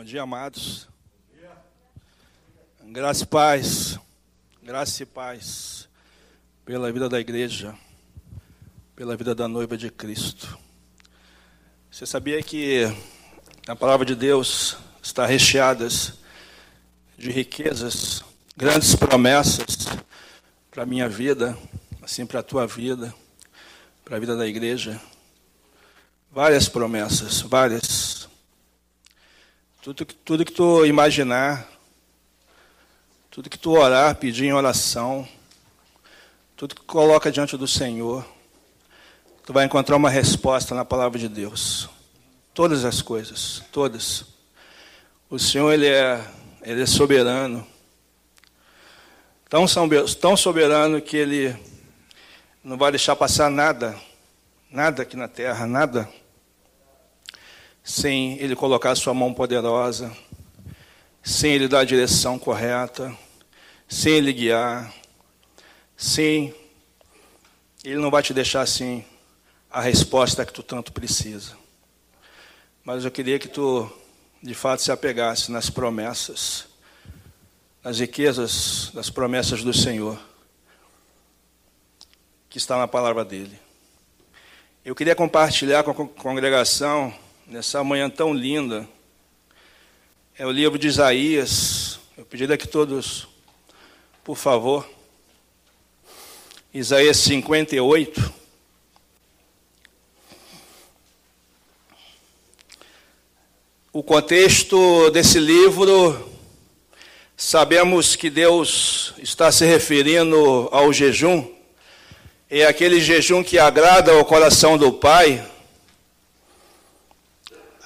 Bom dia, amados. Graça e paz. Graça e paz pela vida da igreja, pela vida da noiva de Cristo. Você sabia que a palavra de Deus está recheada de riquezas, grandes promessas para a minha vida, assim para a tua vida, para a vida da igreja? Várias promessas, várias. Tudo, tudo que tu imaginar, tudo que tu orar, pedir em oração, tudo que coloca diante do Senhor, tu vai encontrar uma resposta na palavra de Deus. Todas as coisas, todas. O Senhor, Ele é, ele é soberano. Tão, tão soberano que Ele não vai deixar passar nada, nada aqui na terra, nada sem Ele colocar sua mão poderosa, sem Ele dar a direção correta, sem Ele guiar, sem Ele não vai te deixar assim a resposta que tu tanto precisa. Mas eu queria que tu, de fato, se apegasse nas promessas, nas riquezas das promessas do Senhor, que está na palavra dele. Eu queria compartilhar com a congregação nessa manhã tão linda. É o livro de Isaías. Eu pediria que todos, por favor, Isaías 58. O contexto desse livro, sabemos que Deus está se referindo ao jejum, é aquele jejum que agrada ao coração do Pai,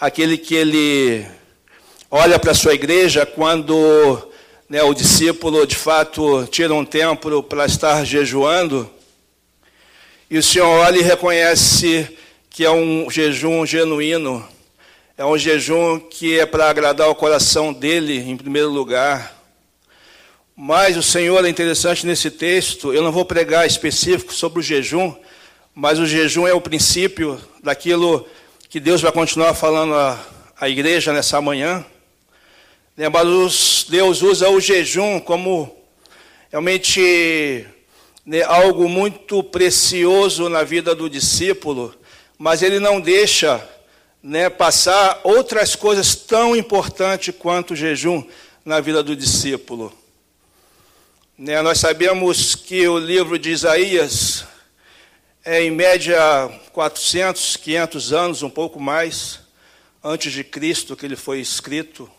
aquele que ele olha para a sua igreja quando né, o discípulo de fato tira um tempo para estar jejuando, e o Senhor olha e reconhece que é um jejum genuíno, é um jejum que é para agradar o coração dele em primeiro lugar. Mas o Senhor é interessante nesse texto, eu não vou pregar específico sobre o jejum, mas o jejum é o princípio daquilo que Deus vai continuar falando à, igreja nessa manhã. Mas Deus usa o jejum como realmente né, algo muito precioso na vida do discípulo, mas ele não deixa né, passar outras coisas tão importantes quanto o jejum na vida do discípulo. Né, nós sabemos que o livro de Isaías é em média 400, 500 anos, um pouco mais, antes de Cristo que ele foi escrito.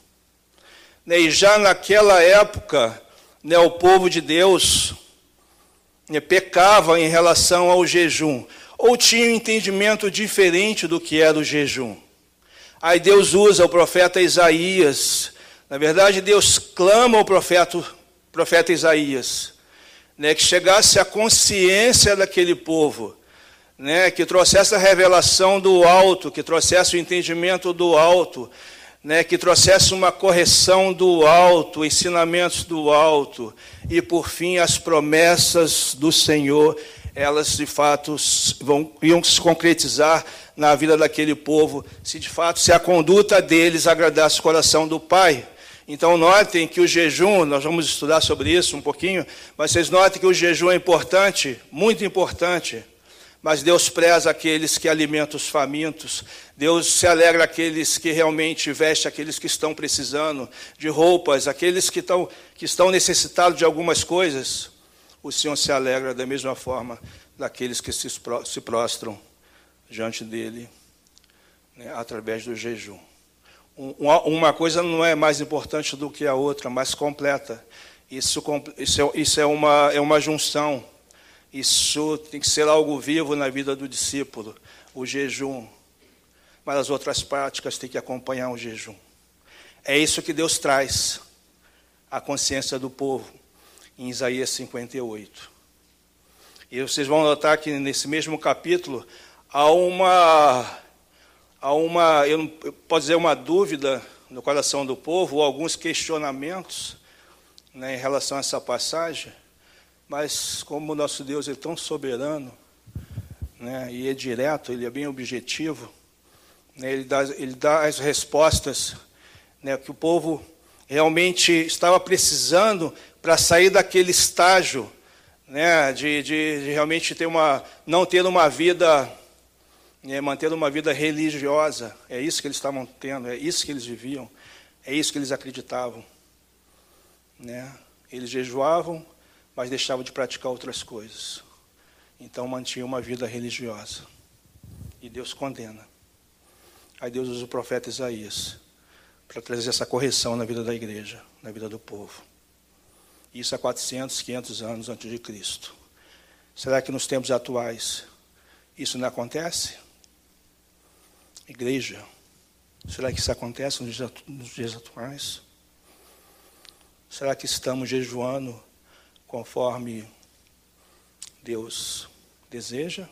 Né, e já naquela época, né, o povo de Deus né, pecava em relação ao jejum, ou tinha um entendimento diferente do que era o jejum. Aí Deus usa o profeta Isaías. Na verdade, Deus clama ao profeta, profeta Isaías né, que chegasse a consciência daquele povo, né, que trouxesse a revelação do alto, que trouxesse o entendimento do alto, né, que trouxesse uma correção do alto, ensinamentos do alto, e por fim as promessas do Senhor, elas de fato vão, iam se concretizar na vida daquele povo, se de fato se a conduta deles agradasse o coração do Pai. Então, notem que o jejum, nós vamos estudar sobre isso um pouquinho, mas vocês notem que o jejum é importante, muito importante. Mas Deus preza aqueles que alimentam os famintos. Deus se alegra aqueles que realmente vestem aqueles que estão precisando de roupas, aqueles que estão, que estão necessitados de algumas coisas. O Senhor se alegra da mesma forma daqueles que se, prostram diante dele, né, através do jejum uma coisa não é mais importante do que a outra, mais completa. Isso, isso, é, isso é, uma, é uma junção. Isso tem que ser algo vivo na vida do discípulo, o jejum. Mas as outras práticas têm que acompanhar o jejum. É isso que Deus traz à consciência do povo em Isaías 58. E vocês vão notar que nesse mesmo capítulo há uma há uma, eu posso dizer, uma dúvida no coração do povo, ou alguns questionamentos né, em relação a essa passagem, mas como o nosso Deus é tão soberano, né, e é direto, ele é bem objetivo, né, ele, dá, ele dá as respostas né, que o povo realmente estava precisando para sair daquele estágio né, de, de, de, realmente ter uma, não ter uma vida, né, manter uma vida religiosa. É isso que eles estavam tendo, é isso que eles viviam, é isso que eles acreditavam. Né? Eles jejuavam, mas deixavam de praticar outras coisas. Então mantinham uma vida religiosa. E Deus condena. Aí Deus usa o profeta Isaías para trazer essa correção na vida da igreja, na vida do povo. Isso há 400, 500 anos antes de Cristo. Será que nos tempos atuais isso não acontece? Igreja, será que isso acontece nos dias atuais? Será que estamos jejuando conforme Deus deseja?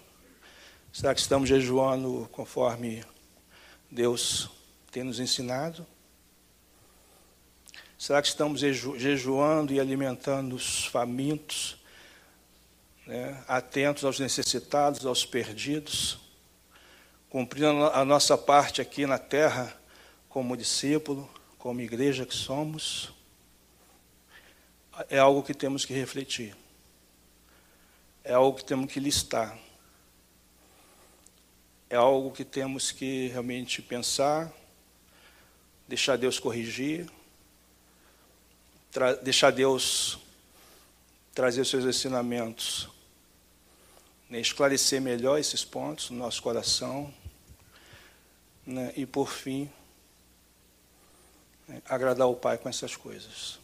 Será que estamos jejuando conforme Deus tem nos ensinado? Será que estamos jejuando e alimentando os famintos, né? atentos aos necessitados, aos perdidos, cumprindo a nossa parte aqui na terra como discípulo, como igreja que somos? É algo que temos que refletir. É algo que temos que listar. É algo que temos que realmente pensar, deixar Deus corrigir deixar Deus trazer os seus ensinamentos, né, esclarecer melhor esses pontos no nosso coração, né, e por fim, né, agradar o Pai com essas coisas.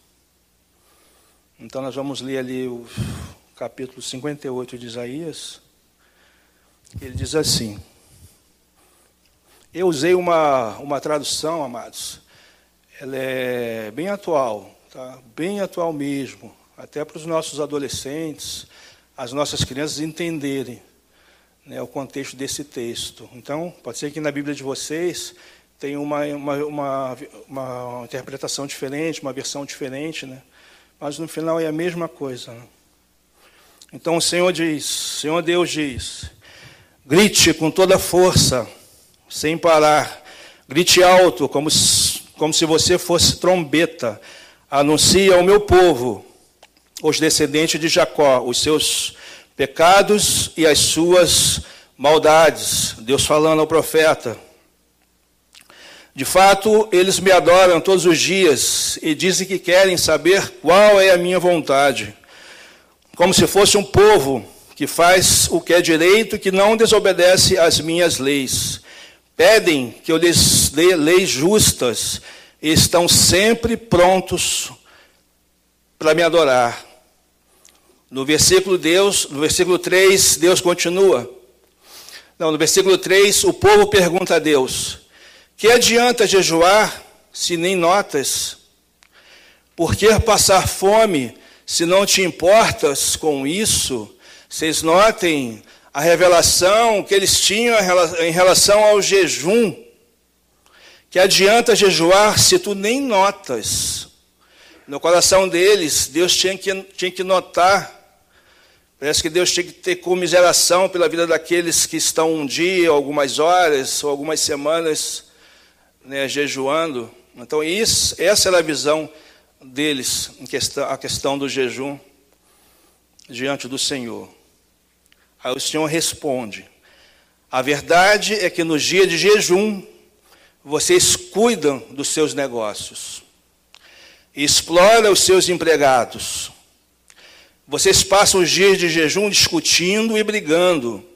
Então nós vamos ler ali o capítulo 58 de Isaías. Ele diz assim: Eu usei uma, uma tradução, amados, ela é bem atual, tá? bem atual mesmo, até para os nossos adolescentes, as nossas crianças entenderem né, o contexto desse texto. Então, pode ser que na Bíblia de vocês tenha uma, uma, uma, uma interpretação diferente, uma versão diferente, né? mas no final é a mesma coisa. Né? Então o Senhor diz, Senhor Deus diz, grite com toda força, sem parar, grite alto, como, como se você fosse trombeta, anuncia ao meu povo, os descendentes de Jacó, os seus pecados e as suas maldades. Deus falando ao profeta. De fato, eles me adoram todos os dias e dizem que querem saber qual é a minha vontade, como se fosse um povo que faz o que é direito e que não desobedece às minhas leis. Pedem que eu lhes dê leis justas estão sempre prontos para me adorar. No versículo Deus, no versículo 3, Deus continua. Não, no versículo 3, o povo pergunta a Deus: Que adianta jejuar se nem notas? Por que passar fome se não te importas com isso? Vocês notem a revelação que eles tinham em relação ao jejum que adianta jejuar se tu nem notas. No coração deles, Deus tinha que, tinha que notar. Parece que Deus tinha que ter comiseração pela vida daqueles que estão um dia, algumas horas, ou algumas semanas né, jejuando. Então, isso, essa era a visão deles, a questão do jejum diante do Senhor. Aí o Senhor responde: A verdade é que no dia de jejum, vocês cuidam dos seus negócios, exploram os seus empregados. Vocês passam os dias de jejum discutindo e brigando,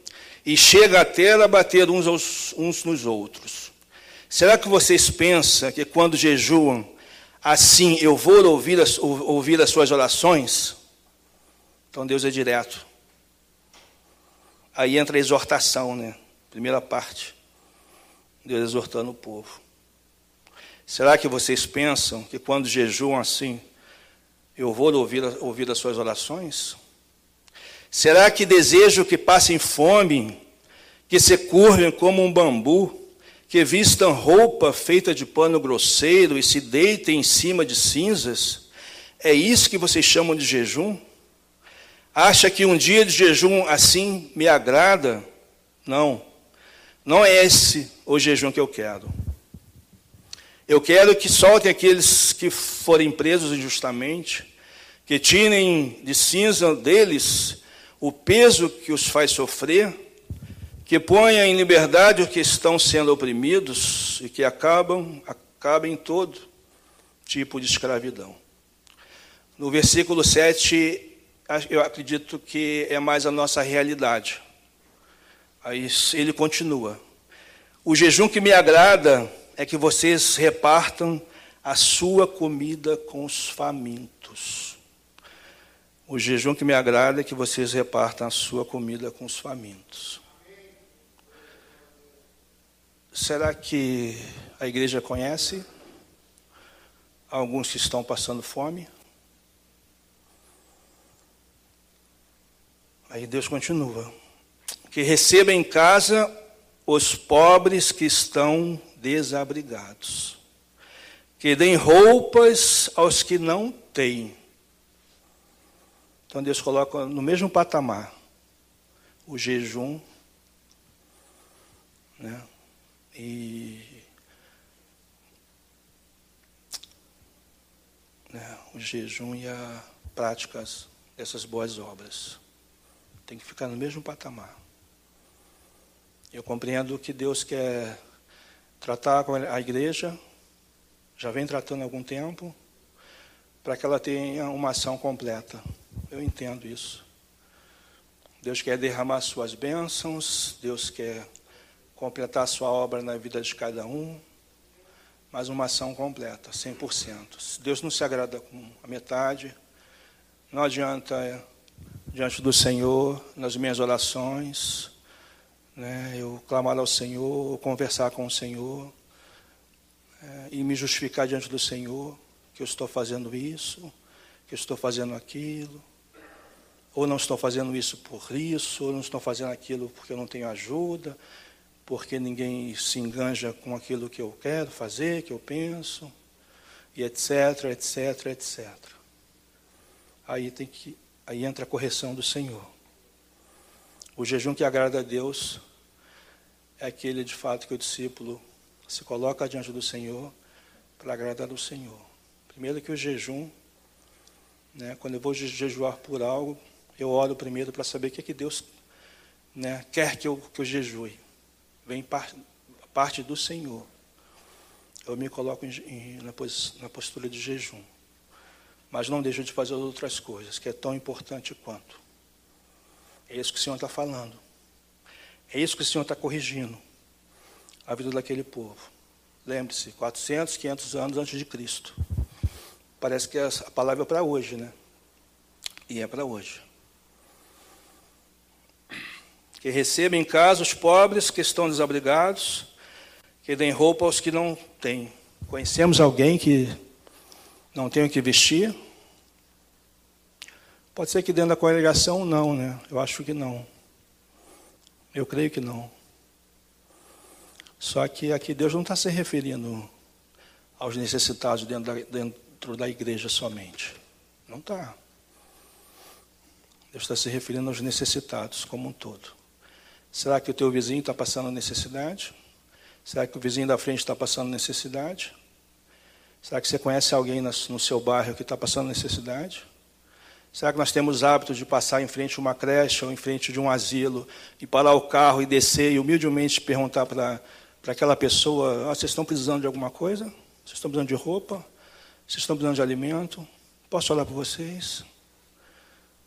e chega até a bater uns, aos, uns nos outros. Será que vocês pensam que quando jejuam, assim eu vou ouvir as, ouvir as suas orações? Então Deus é direto. Aí entra a exortação, né? Primeira parte. Deus exortando o povo. Será que vocês pensam que quando jejuam assim, eu vou ouvir, ouvir as suas orações? Será que desejo que passem fome, que se curvem como um bambu, que vistam roupa feita de pano grosseiro e se deitem em cima de cinzas? É isso que vocês chamam de jejum? Acha que um dia de jejum assim me agrada? Não. Não é esse o jejum que eu quero. Eu quero que soltem aqueles que forem presos injustamente, que tirem de cinza deles o peso que os faz sofrer, que ponha em liberdade os que estão sendo oprimidos e que acabam, acabem todo tipo de escravidão. No versículo 7, eu acredito que é mais a nossa realidade. Aí ele continua: O jejum que me agrada é que vocês repartam a sua comida com os famintos. O jejum que me agrada é que vocês repartam a sua comida com os famintos. Será que a igreja conhece alguns que estão passando fome? Aí Deus continua: que receba em casa os pobres que estão desabrigados, que deem roupas aos que não têm. Então Deus coloca no mesmo patamar o jejum, né? E né, o jejum e a práticas dessas boas obras. Tem que ficar no mesmo patamar. Eu compreendo que Deus quer tratar com a igreja, já vem tratando há algum tempo, para que ela tenha uma ação completa. Eu entendo isso. Deus quer derramar suas bênçãos, Deus quer completar sua obra na vida de cada um, mas uma ação completa, 100%. Se Deus não se agrada com a metade, não adianta diante do Senhor, nas minhas orações, né, eu clamar ao Senhor, conversar com o Senhor, é, e me justificar diante do Senhor, que eu estou fazendo isso, que eu estou fazendo aquilo, ou não estou fazendo isso por isso, ou não estou fazendo aquilo porque eu não tenho ajuda, porque ninguém se enganja com aquilo que eu quero fazer, que eu penso, e etc, etc, etc. Aí tem que aí entra a correção do Senhor. O jejum que agrada a Deus é aquele de fato que o discípulo se coloca diante do Senhor para agradar ao Senhor. Primeiro que o jejum, né, quando eu vou jejuar por algo, eu oro primeiro para saber o que, é que Deus né, quer que eu, que eu jejue vem parte, parte do Senhor. Eu me coloco em, em, na, na postura de jejum. Mas não deixo de fazer outras coisas, que é tão importante quanto. É isso que o Senhor está falando. É isso que o Senhor está corrigindo. A vida daquele povo. Lembre-se, 400, 500 anos antes de Cristo. Parece que a palavra é para hoje, né? E é para hoje que receba em casa os pobres que estão desabrigados, que deem roupa aos que não têm. Conhecemos alguém que não tem o que vestir? Pode ser que dentro da congregação não, né? Eu acho que não. Eu creio que não. Só que aqui Deus não está se referindo aos necessitados dentro da, dentro da igreja somente. Não está. Deus está se referindo aos necessitados como um todo. Será que o teu vizinho está passando necessidade? Será que o vizinho da frente está passando necessidade? Será que você conhece alguém no seu bairro que está passando necessidade? Será que nós temos hábito de passar em frente a uma creche ou em frente de um asilo e parar o carro e descer e humildemente perguntar para aquela pessoa: ah, vocês estão precisando de alguma coisa? Vocês estão precisando de roupa? Vocês estão precisando de alimento? Posso olhar para vocês?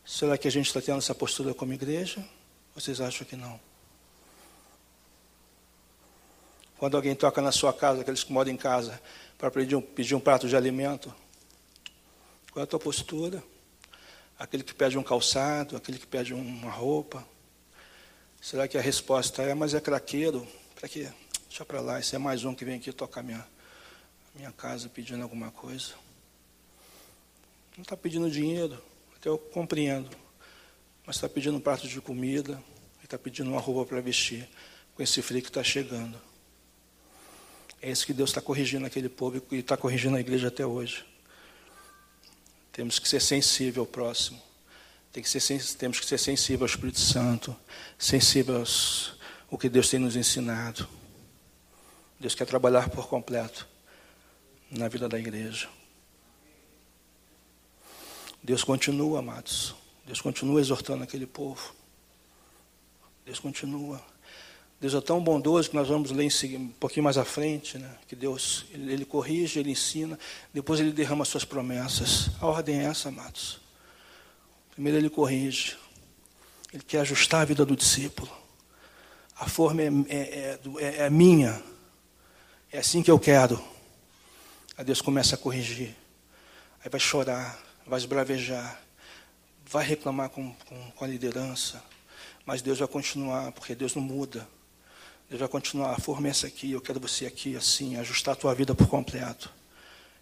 Será que a gente está tendo essa postura como igreja? Vocês acham que não? Quando alguém toca na sua casa, aqueles que moram em casa, para pedir um, pedir um prato de alimento, qual é a tua postura? Aquele que pede um calçado, aquele que pede uma roupa. Será que a resposta é, mas é craqueiro? Para quê? Deixa para lá, esse é mais um que vem aqui tocar minha, minha casa pedindo alguma coisa. Não está pedindo dinheiro, até eu compreendo. Mas está pedindo um prato de comida, está pedindo uma roupa para vestir, com esse frio que está chegando. É isso que Deus está corrigindo aquele povo e está corrigindo a igreja até hoje. Temos que ser sensível ao próximo. Tem que ser, temos que ser sensível ao Espírito Santo, sensível ao que Deus tem nos ensinado. Deus quer trabalhar por completo na vida da igreja. Deus continua, amados. Deus continua exortando aquele povo. Deus continua. Deus é tão bondoso que nós vamos ler um pouquinho mais à frente, né? que Deus ele, ele corrige, ele ensina, depois ele derrama suas promessas. A ordem é essa, amados. Primeiro ele corrige, ele quer ajustar a vida do discípulo. A forma é, é, é, é minha, é assim que eu quero. Aí Deus começa a corrigir, aí vai chorar, vai esbravejar, vai reclamar com, com, com a liderança, mas Deus vai continuar, porque Deus não muda. Deus vai continuar, a forma é essa aqui, eu quero você aqui, assim, ajustar a tua vida por completo.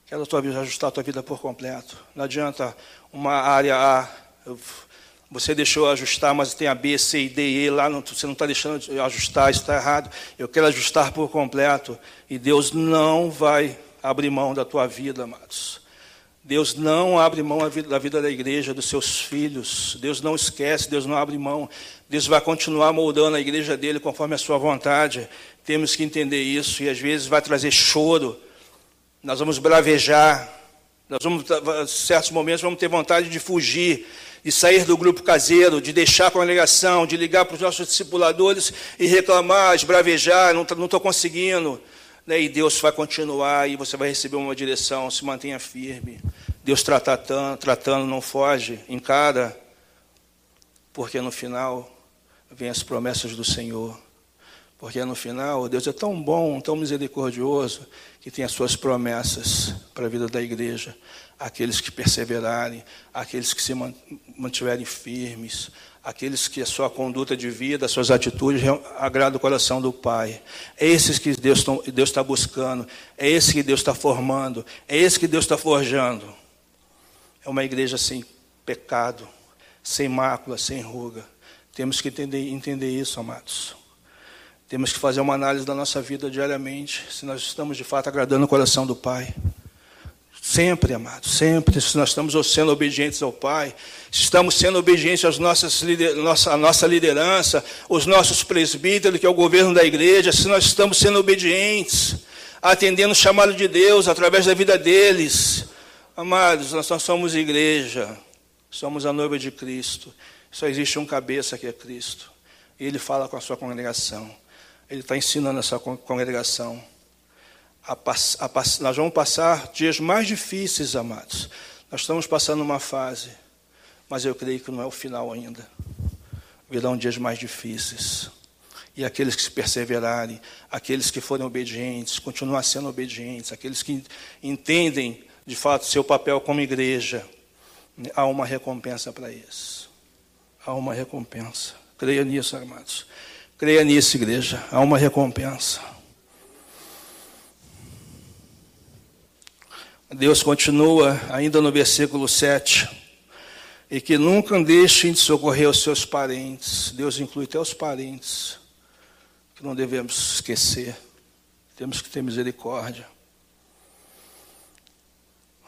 Quero a tua vida, ajustar a tua vida por completo. Não adianta uma área A, você deixou ajustar, mas tem a B, C, D e E lá, não, você não está deixando de ajustar, isso está errado. Eu quero ajustar por completo. E Deus não vai abrir mão da tua vida, amados. Deus não abre mão da vida da igreja, dos seus filhos. Deus não esquece, Deus não abre mão. Deus vai continuar moldando a igreja dele conforme a sua vontade. Temos que entender isso e às vezes vai trazer choro. Nós vamos bravejar. Nós vamos, em certos momentos, vamos ter vontade de fugir, de sair do grupo caseiro, de deixar a congregação, de ligar para os nossos discipuladores e reclamar, esbravejar, não estou conseguindo. Né? E Deus vai continuar e você vai receber uma direção, se mantenha firme. Deus tratando, tratando não foge, encara, porque no final vem as promessas do Senhor. Porque no final, Deus é tão bom, tão misericordioso, que tem as suas promessas para a vida da igreja. Aqueles que perseverarem, aqueles que se mantiverem firmes, aqueles que a sua conduta de vida, as suas atitudes agradam o coração do Pai. É esses que Deus está buscando, é esse que Deus está formando, é esse que Deus está forjando. É uma igreja sem pecado, sem mácula, sem ruga. Temos que entender, entender isso, amados. Temos que fazer uma análise da nossa vida diariamente, se nós estamos de fato agradando o coração do Pai. Sempre, amados, sempre, se nós estamos sendo obedientes ao Pai, se estamos sendo obedientes às nossas, à nossa liderança, os nossos presbíteros, que é o governo da igreja, se nós estamos sendo obedientes, atendendo o chamado de Deus através da vida deles. Amados, nós só somos igreja, somos a noiva de Cristo. Só existe um cabeça que é Cristo. E ele fala com a sua congregação. Ele está ensinando a sua congregação a, a, nós vamos passar dias mais difíceis, amados. Nós estamos passando uma fase, mas eu creio que não é o final ainda. Virão dias mais difíceis. E aqueles que se perseverarem, aqueles que forem obedientes, continuar sendo obedientes, aqueles que entendem de fato seu papel como igreja, há uma recompensa para isso. Há uma recompensa. Creia nisso, amados. Creia nisso, igreja. Há uma recompensa. Deus continua ainda no versículo 7. E que nunca deixem de socorrer os seus parentes. Deus inclui até os parentes, que não devemos esquecer. Temos que ter misericórdia.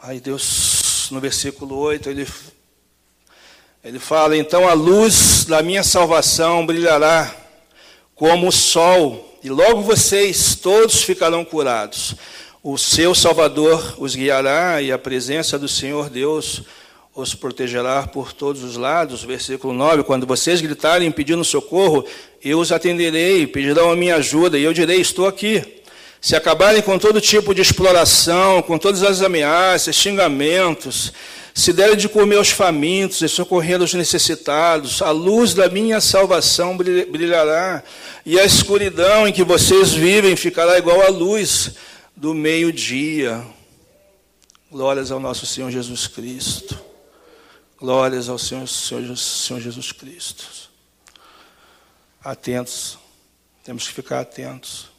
Aí Deus, no versículo 8, ele, ele fala: Então a luz da minha salvação brilhará como o sol, e logo vocês todos ficarão curados o seu Salvador os guiará e a presença do Senhor Deus os protegerá por todos os lados. Versículo 9: Quando vocês gritarem pedindo socorro, eu os atenderei, pedirão a minha ajuda, e eu direi: Estou aqui. Se acabarem com todo tipo de exploração, com todas as ameaças, xingamentos, se derem de comer aos famintos e socorrer aos necessitados, a luz da minha salvação brilhará, e a escuridão em que vocês vivem ficará igual à luz do meio-dia. Glórias ao nosso Senhor Jesus Cristo. Glórias ao Senhor, Senhor, Senhor Jesus Cristo. Atentos, temos que ficar atentos.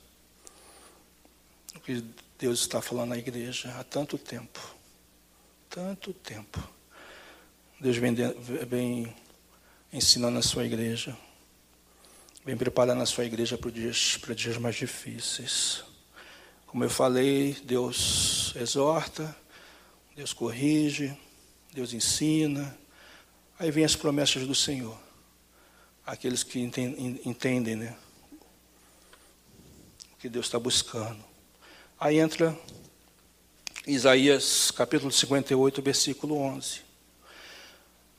O que Deus está falando na igreja há tanto tempo. Tanto tempo. Deus vem, vem ensinando a sua igreja. Vem preparando a sua igreja para dias, para dias mais difíceis. Como eu falei, Deus exorta, Deus corrige, Deus ensina. Aí vem as promessas do Senhor. Aqueles que entendem, né? O que Deus está buscando. Aí entra Isaías capítulo 58, versículo 11.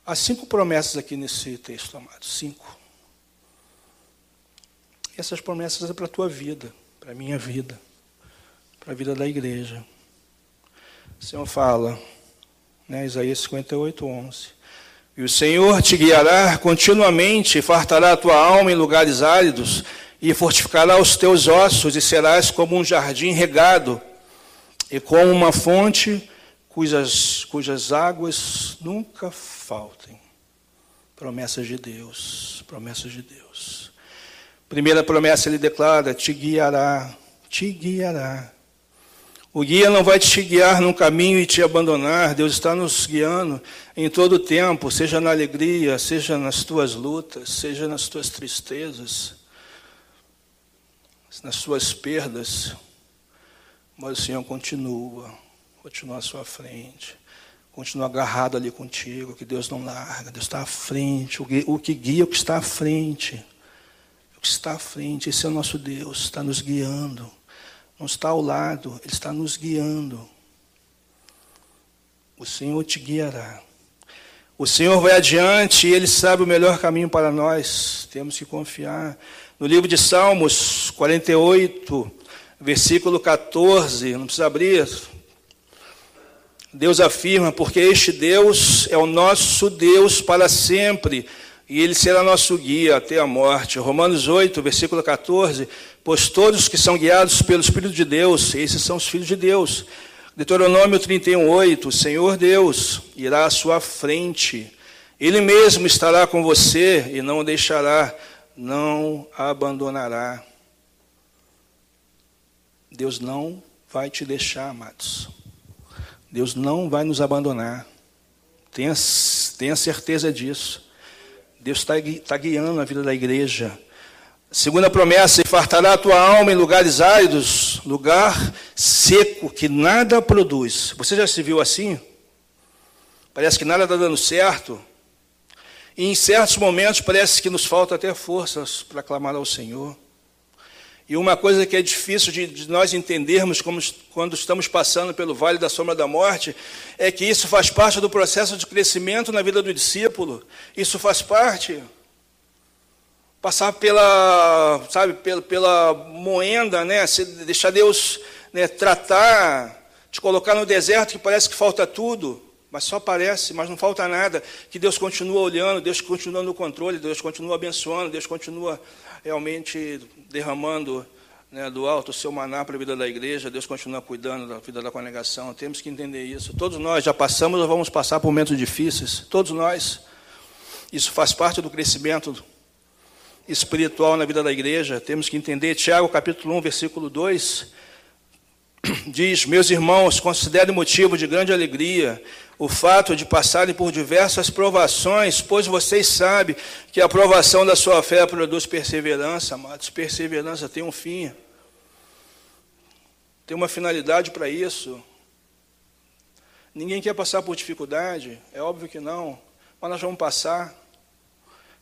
Há cinco promessas aqui nesse texto, amados. Cinco. Essas promessas é para a tua vida, para a minha vida, para a vida da igreja. O Senhor fala, né, Isaías 58, 11. E o Senhor te guiará continuamente, fartará a tua alma em lugares áridos, e fortificará os teus ossos, e serás como um jardim regado, e como uma fonte cujas, cujas águas nunca faltem. Promessas de Deus, promessas de Deus. Primeira promessa ele declara: te guiará, te guiará. O guia não vai te guiar num caminho e te abandonar. Deus está nos guiando em todo o tempo, seja na alegria, seja nas tuas lutas, seja nas tuas tristezas, nas suas perdas. Mas o Senhor continua, continua à sua frente, continua agarrado ali contigo, que Deus não larga, Deus está à frente, o que guia é o que está à frente. O que está à frente, esse é o nosso Deus, está nos guiando não está ao lado, Ele está nos guiando. O Senhor te guiará. O Senhor vai adiante e Ele sabe o melhor caminho para nós. Temos que confiar. No livro de Salmos 48, versículo 14, não precisa abrir. Deus afirma: Porque este Deus é o nosso Deus para sempre e ele será nosso guia até a morte. Romanos 8, versículo 14. Pois todos que são guiados pelo Espírito de Deus, esses são os filhos de Deus. Deuteronômio 31, 8. O Senhor Deus irá à sua frente. Ele mesmo estará com você e não o deixará, não abandonará. Deus não vai te deixar, amados. Deus não vai nos abandonar. Tenha, tenha certeza disso. Deus está tá guiando a vida da igreja. Segunda promessa, e fartará a tua alma em lugares áridos, lugar seco, que nada produz. Você já se viu assim? Parece que nada está dando certo. E em certos momentos parece que nos falta até forças para clamar ao Senhor. E uma coisa que é difícil de, de, nós entendermos como, quando estamos passando pelo vale da sombra da morte é que isso faz parte do processo de crescimento na vida do discípulo. Isso faz parte. Passar pela, sabe, pela, pela moenda, né? Deixar Deus né, tratar, te colocar no deserto que parece que falta tudo, mas só parece, mas não falta nada. Que Deus continua olhando, Deus continua no controle, Deus continua abençoando, Deus continua realmente derramando né, do alto o seu maná para a vida da igreja, Deus continua cuidando da vida da congregação. Temos que entender isso. Todos nós já passamos ou vamos passar por momentos difíceis. Todos nós. Isso faz parte do crescimento espiritual na vida da igreja. Temos que entender. Tiago, capítulo 1, versículo 2 diz: Meus irmãos, considerem motivo de grande alegria o fato de passarem por diversas provações, pois vocês sabem que a provação da sua fé produz perseverança, amados. Perseverança tem um fim, tem uma finalidade para isso. Ninguém quer passar por dificuldade, é óbvio que não, mas nós vamos passar.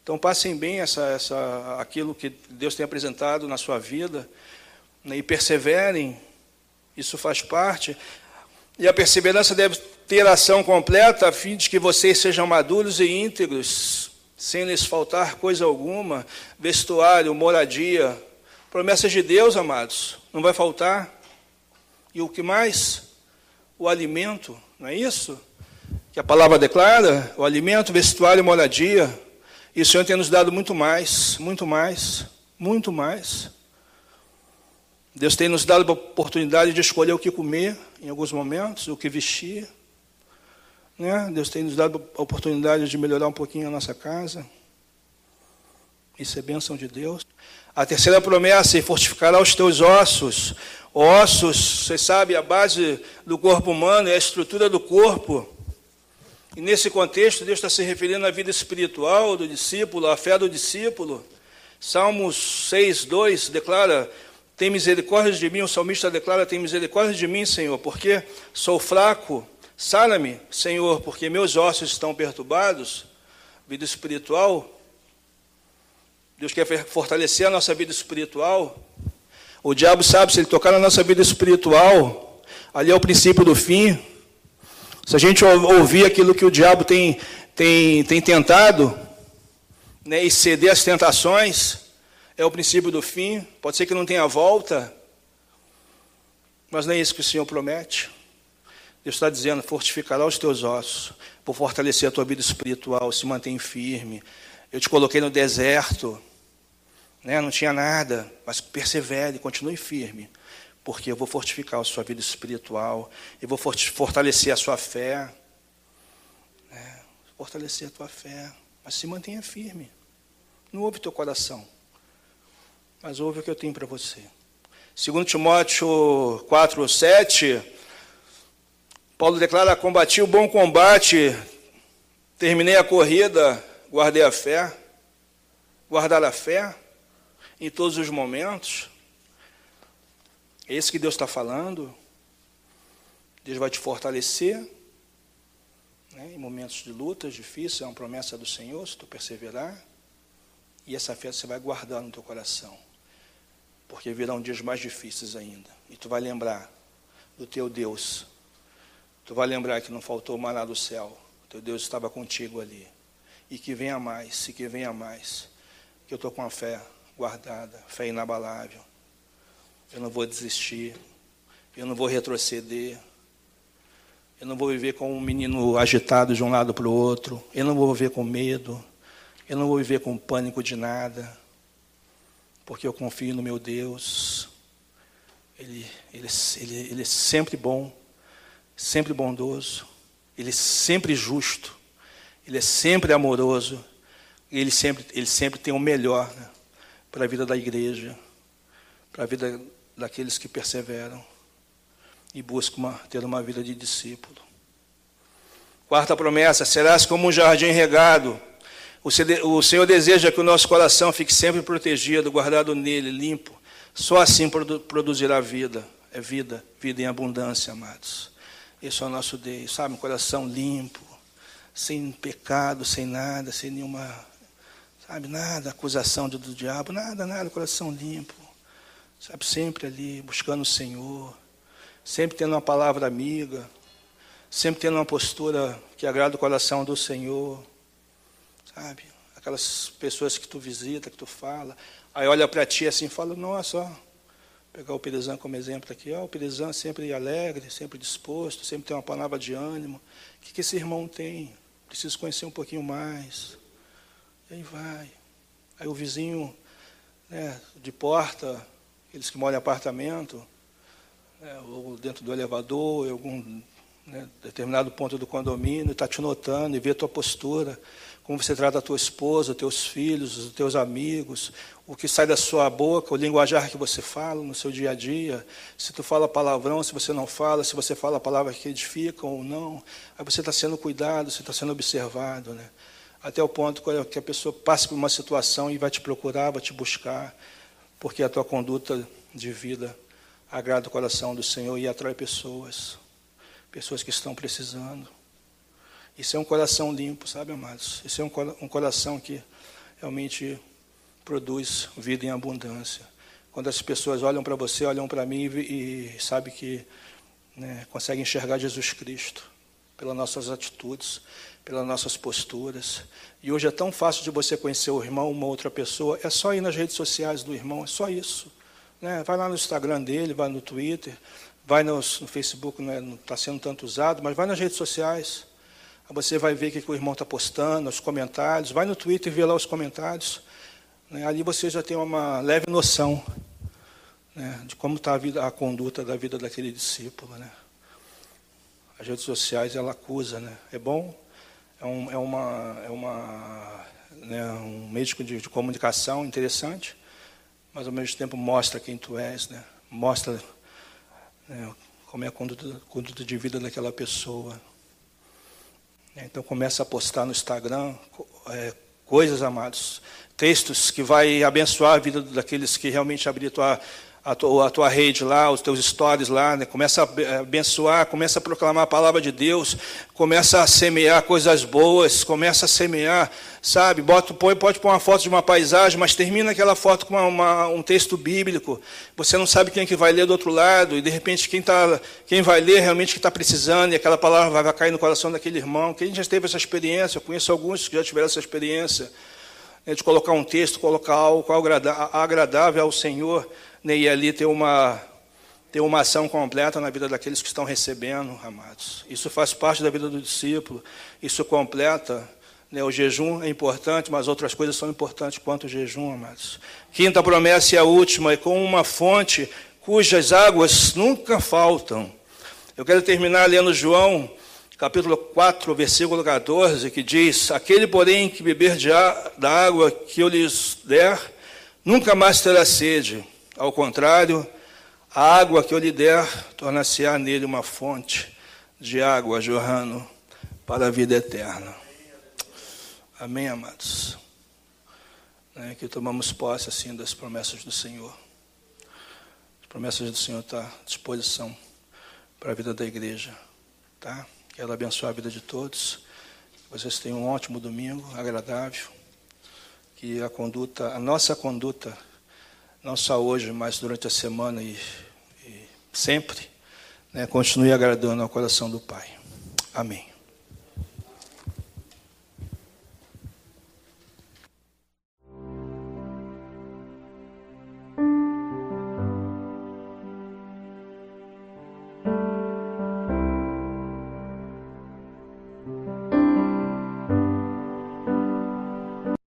Então passem bem essa, essa, aquilo que Deus tem apresentado na sua vida né, e perseverem isso faz parte. E a perseverança deve ter ação completa, a fim de que vocês sejam maduros e íntegros, sem lhes faltar coisa alguma, vestuário, moradia. Promessas de Deus, amados, não vai faltar. E o que mais? O alimento, não é isso? Que a palavra declara: o alimento, vestuário moradia. E o Senhor tem nos dado muito mais, muito mais, muito mais. Deus tem nos dado a oportunidade de escolher o que comer em alguns momentos, o que vestir. Né? Deus tem nos dado a oportunidade de melhorar um pouquinho a nossa casa. Isso é bênção de Deus. A terceira promessa é fortificará os teus ossos. Ossos, você sabe, a base do corpo humano é a estrutura do corpo. E nesse contexto, Deus está se referindo à vida espiritual do discípulo, à fé do discípulo. Salmos 6, 2 declara: tem misericórdia de mim, o salmista declara: Tem misericórdia de mim, Senhor, porque sou fraco. Sara-me, Senhor, porque meus ossos estão perturbados. Vida espiritual. Deus quer fortalecer a nossa vida espiritual. O diabo sabe, se ele tocar na nossa vida espiritual, Ali é o princípio do fim. Se a gente ouvir aquilo que o diabo tem, tem, tem tentado, né, e ceder às tentações, é o princípio do fim. Pode ser que não tenha volta, mas não é isso que o Senhor promete. Deus está dizendo: fortificará os teus ossos, por fortalecer a tua vida espiritual, se mantém firme. Eu te coloquei no deserto, né, não tinha nada, mas persevere, continue firme, porque eu vou fortificar a sua vida espiritual, eu vou fortalecer a sua fé. Né, fortalecer a tua fé, mas se mantenha firme. Não ouve teu coração, mas ouve o que eu tenho para você. Segundo Timóteo 4, 7, Paulo declara: Combati o bom combate, terminei a corrida, guardei a fé. Guardar a fé em todos os momentos. É isso que Deus está falando. Deus vai te fortalecer né, em momentos de lutas difíceis, é uma promessa do Senhor, se tu perseverar. E essa fé você vai guardar no teu coração. Porque virão dias mais difíceis ainda. E tu vai lembrar do teu Deus Tu vai lembrar que não faltou maná do céu. Teu Deus estava contigo ali. E que venha mais, e que venha mais. Que eu estou com a fé guardada, fé inabalável. Eu não vou desistir. Eu não vou retroceder. Eu não vou viver como um menino agitado de um lado para o outro. Eu não vou viver com medo. Eu não vou viver com pânico de nada. Porque eu confio no meu Deus. Ele, ele, ele, ele é sempre bom sempre bondoso, ele é sempre justo, ele é sempre amoroso, ele sempre, ele sempre tem o melhor né, para a vida da igreja, para a vida daqueles que perseveram e buscam uma, ter uma vida de discípulo. Quarta promessa: serás como um jardim regado. O Senhor deseja que o nosso coração fique sempre protegido, guardado nele, limpo. Só assim produzirá vida. É vida, vida em abundância, amados. Esse é o nosso Deus, sabe? Um coração limpo, sem pecado, sem nada, sem nenhuma, sabe? Nada, acusação do, do diabo, nada, nada, coração limpo, sabe? Sempre ali, buscando o Senhor, sempre tendo uma palavra amiga, sempre tendo uma postura que agrada o coração do Senhor, sabe? Aquelas pessoas que tu visita, que tu fala, aí olha para ti assim e fala, nossa, pegar o Perezan como exemplo aqui, ó, o Perezan sempre alegre, sempre disposto, sempre tem uma palavra de ânimo. O que, que esse irmão tem? Preciso conhecer um pouquinho mais. E aí vai. Aí o vizinho né, de porta, aqueles que moram em apartamento, né, ou dentro do elevador, em algum né, determinado ponto do condomínio, está te notando e vê a tua postura, como você trata a tua esposa, os teus filhos, os teus amigos, o que sai da sua boca, o linguajar que você fala no seu dia a dia, se tu fala palavrão, se você não fala, se você fala palavras que edificam ou não, aí você está sendo cuidado, você está sendo observado, né? Até o ponto que a pessoa passe por uma situação e vai te procurar, vai te buscar, porque a tua conduta de vida agrada o coração do Senhor e atrai pessoas, pessoas que estão precisando. Isso é um coração limpo, sabe, amados? Isso é um coração que realmente produz vida em abundância. Quando as pessoas olham para você, olham para mim e, e sabem que né, conseguem enxergar Jesus Cristo pelas nossas atitudes, pelas nossas posturas. E hoje é tão fácil de você conhecer o irmão, uma outra pessoa, é só ir nas redes sociais do irmão, é só isso. Né? Vai lá no Instagram dele, vai no Twitter, vai no, no Facebook, né, não está sendo tanto usado, mas vai nas redes sociais. Você vai ver o que o irmão está postando, os comentários, vai no Twitter e vê lá os comentários. Né? Ali você já tem uma leve noção né, de como está a, vida, a conduta da vida daquele discípulo. Né? As redes sociais, ela acusa, né? É bom, é, um, é uma, é uma, né, um meio de, de comunicação interessante, mas ao mesmo tempo mostra quem tu és, né? Mostra né, como é a conduta, conduta de vida daquela pessoa. Então começa a postar no Instagram é, coisas, amados, textos que vai abençoar a vida daqueles que realmente abrem a tua, a tua, a tua rede lá, os teus stories lá, né? começa a abençoar, começa a proclamar a palavra de Deus, começa a semear coisas boas, começa a semear, sabe? Bota, põe, pode pôr uma foto de uma paisagem, mas termina aquela foto com uma, uma, um texto bíblico. Você não sabe quem é que vai ler do outro lado, e de repente quem, tá, quem vai ler realmente que está precisando, e aquela palavra vai, vai cair no coração daquele irmão. Quem já teve essa experiência, eu conheço alguns que já tiveram essa experiência, né, de colocar um texto, colocar algo agradável ao Senhor né, e ali ter uma, ter uma ação completa na vida daqueles que estão recebendo, amados. Isso faz parte da vida do discípulo, isso completa. Né, o jejum é importante, mas outras coisas são importantes quanto o jejum, amados. Quinta promessa e a última, é com uma fonte cujas águas nunca faltam. Eu quero terminar lendo João, capítulo 4, versículo 14, que diz: Aquele, porém, que beber da água que eu lhes der, nunca mais terá sede. Ao contrário, a água que eu lhe der tornar-se-á nele uma fonte de água jorrando para a vida eterna. Amém, amados? É, que tomamos posse assim das promessas do Senhor. As promessas do Senhor estão à disposição para a vida da igreja. Tá? Quero abençoar a vida de todos. Que vocês tenham um ótimo domingo, agradável. Que a conduta, a nossa conduta, não só hoje, mas durante a semana e, e sempre, né, continue agradando ao coração do Pai. Amém.